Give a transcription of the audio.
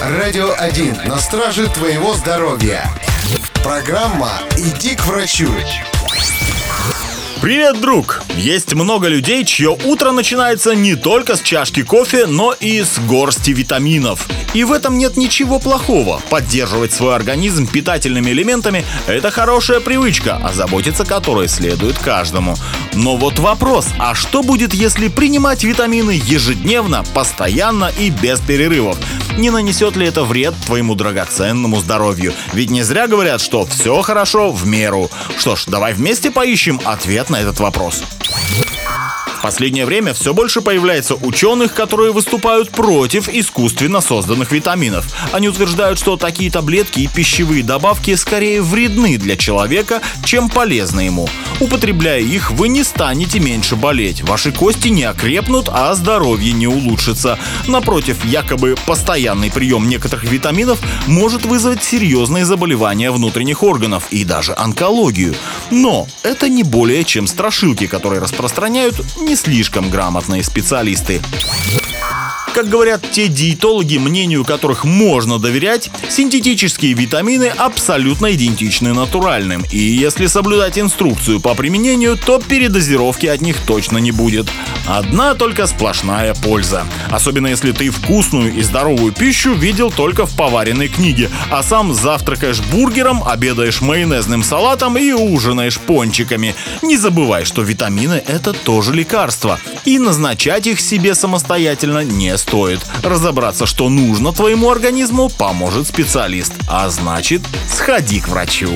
Радио 1 на страже твоего здоровья. Программа «Иди к врачу». Привет, друг! Есть много людей, чье утро начинается не только с чашки кофе, но и с горсти витаминов. И в этом нет ничего плохого. Поддерживать свой организм питательными элементами – это хорошая привычка, а заботиться которой следует каждому. Но вот вопрос, а что будет, если принимать витамины ежедневно, постоянно и без перерывов? Не нанесет ли это вред твоему драгоценному здоровью? Ведь не зря говорят, что все хорошо в меру. Что ж, давай вместе поищем ответ на этот вопрос. Последнее время все больше появляется ученых, которые выступают против искусственно созданных витаминов. Они утверждают, что такие таблетки и пищевые добавки скорее вредны для человека, чем полезны ему. Употребляя их, вы не станете меньше болеть, ваши кости не окрепнут, а здоровье не улучшится. Напротив, якобы постоянный прием некоторых витаминов может вызвать серьезные заболевания внутренних органов и даже онкологию. Но это не более чем страшилки, которые распространяют не слишком грамотные специалисты. Как говорят те диетологи, мнению которых можно доверять, синтетические витамины абсолютно идентичны натуральным. И если соблюдать инструкцию по применению, то передозировки от них точно не будет. Одна только сплошная польза. Особенно если ты вкусную и здоровую пищу видел только в поваренной книге, а сам завтракаешь бургером, обедаешь майонезным салатом и ужинаешь пончиками. Не забывай, что витамины это тоже лекарства. И назначать их себе самостоятельно не стоит стоит. Разобраться, что нужно твоему организму, поможет специалист. А значит, сходи к врачу.